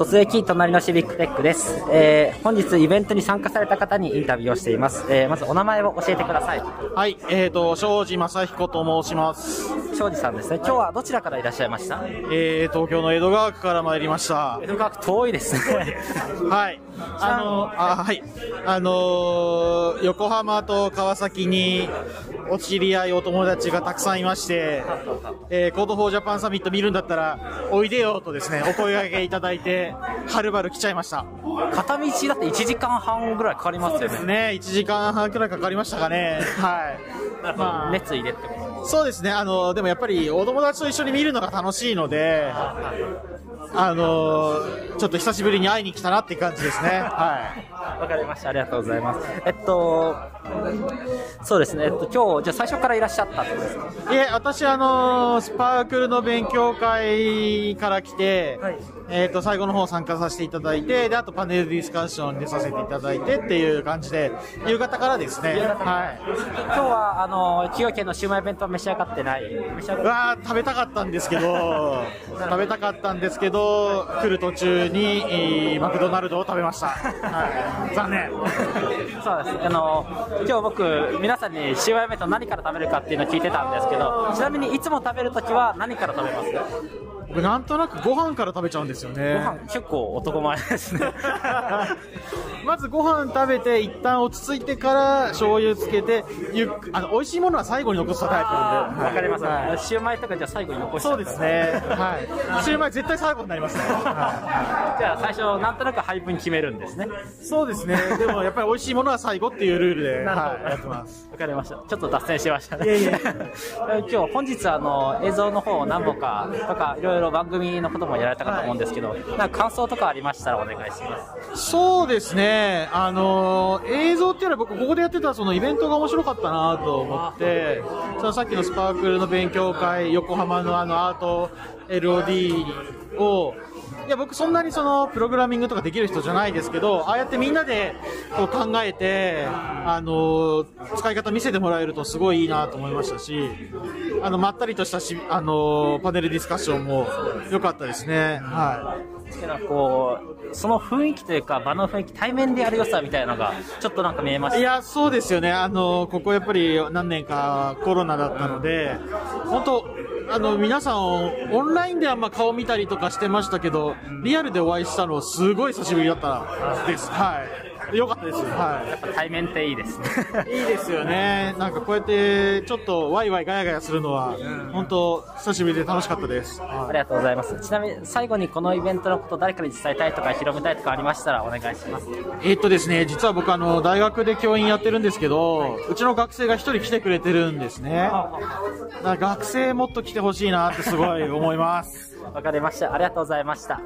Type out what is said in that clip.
突撃隣のシビックテックです。えー、本日イベントに参加された方にインタビューをしています。えー、まずお名前を教えてください。はい、えーと、庄司正彦と申します。庄司さんですね。今日はどちらからいらっしゃいました？えー、東京の江戸川区から参りました。江戸川区遠いですね。はい。あの、あ、はい。あのー横浜と川崎にお知り合いお友達がたくさんいまして、えー、 Code for Japan Summit 見るんだったら、おいでよとですね、お声掛けいただいて、はるばる来ちゃいました。片道だって1時間半ぐらいかかりますよね。ね、1時間半くらいかかりましたかね。はい。まあ、熱意でってことそうですね、あの、でもやっぱりお友達と一緒に見るのが楽しいので、あの、ちょっと久しぶりに会いに来たなって感じですね。はい。わかりました。ありがとうございます。えっと、そうですね。えっと、今日、じゃあ最初からいらっしゃったってことですか？いえ、私、あの、スパークルの勉強会から来て、はいえっ、と、最後の方参加させていただいて、で、あとパネルディスカッションでさせていただいてっていう感じで、夕方からですね。はい。今日は、あの、崎陽軒のシウマイ弁当召し上がってない？召わー食べたかったんですけど、食べたかったんですけど、来る途中に、えーマクドナルドを食べました。はい。残念。そうです。あの、今日僕、皆さんにシウマイ弁当何から食べるかっていうのを聞いてたんですけど、ちなみにいつも食べるときは何から食べますか？僕なんとなくご飯から食べちゃうんですよね。ご飯結構男前ですね。まずご飯食べて、一旦落ち着いてから醤油つけて、ゆっくあの、美味しいものは最後に残したタイプなんで。わかります。はいシウマイとかじゃあ最後に残しそうですね。はい。シューマイ絶対最後になりますね。は じゃあ最初、なんとなく配分決めるんですね。い。そうですね。でもやっぱり美味しいものは最後っていうルールで、なるほどはい、やってます。わかりました。ちょっと脱線しましたね。いえいえ 今日、本日、あの、映像の方を何本かとか、いろいろ番組のこともやられたかと思うんですけど、なんか感想とかありましたらお願いします。そうですね。あのー映像っていうのは僕ここでやってたそのイベントが面白かったなと思って、そのさっきのスパークルの勉強会、横浜のあのアート LOD を、いや僕そんなにそのプログラミングとかできる人じゃないですけど、ああやってみんなでこう考えて、あのー使い方見せてもらえるとすごいいいなと思いましたし、あの、まったりとしたし、あのーパネルディスカッションも良かったですね。はい。けどこう、その雰囲気というか、場の雰囲気、対面でやる良さみたいなのが、ちょっとなんか見えました。いや、そうですよね。あの、ここやっぱり何年かコロナだったので、本当あの、皆さん、オンラインであんま顔見たりとかしてましたけど、リアルでお会いしたのすごい久しぶりだったです。はい。よかったです。は対面っていいですね。い。いいですよね。なんかこうやって、ちょっとワイワイガヤガヤするのは、本当久しぶりで楽しかったです。ありがとうございます。ちなみに、最後にこのイベントのこと誰かに伝えたいとか、広めたいとかありましたらお願いします。えーっとですね、実は僕あの、大学で教員やってるんですけど、うちの学生が一人来てくれてるんですね。だから学生もっと来てほしいなってすごい思います。わかりました。ありがとうございました。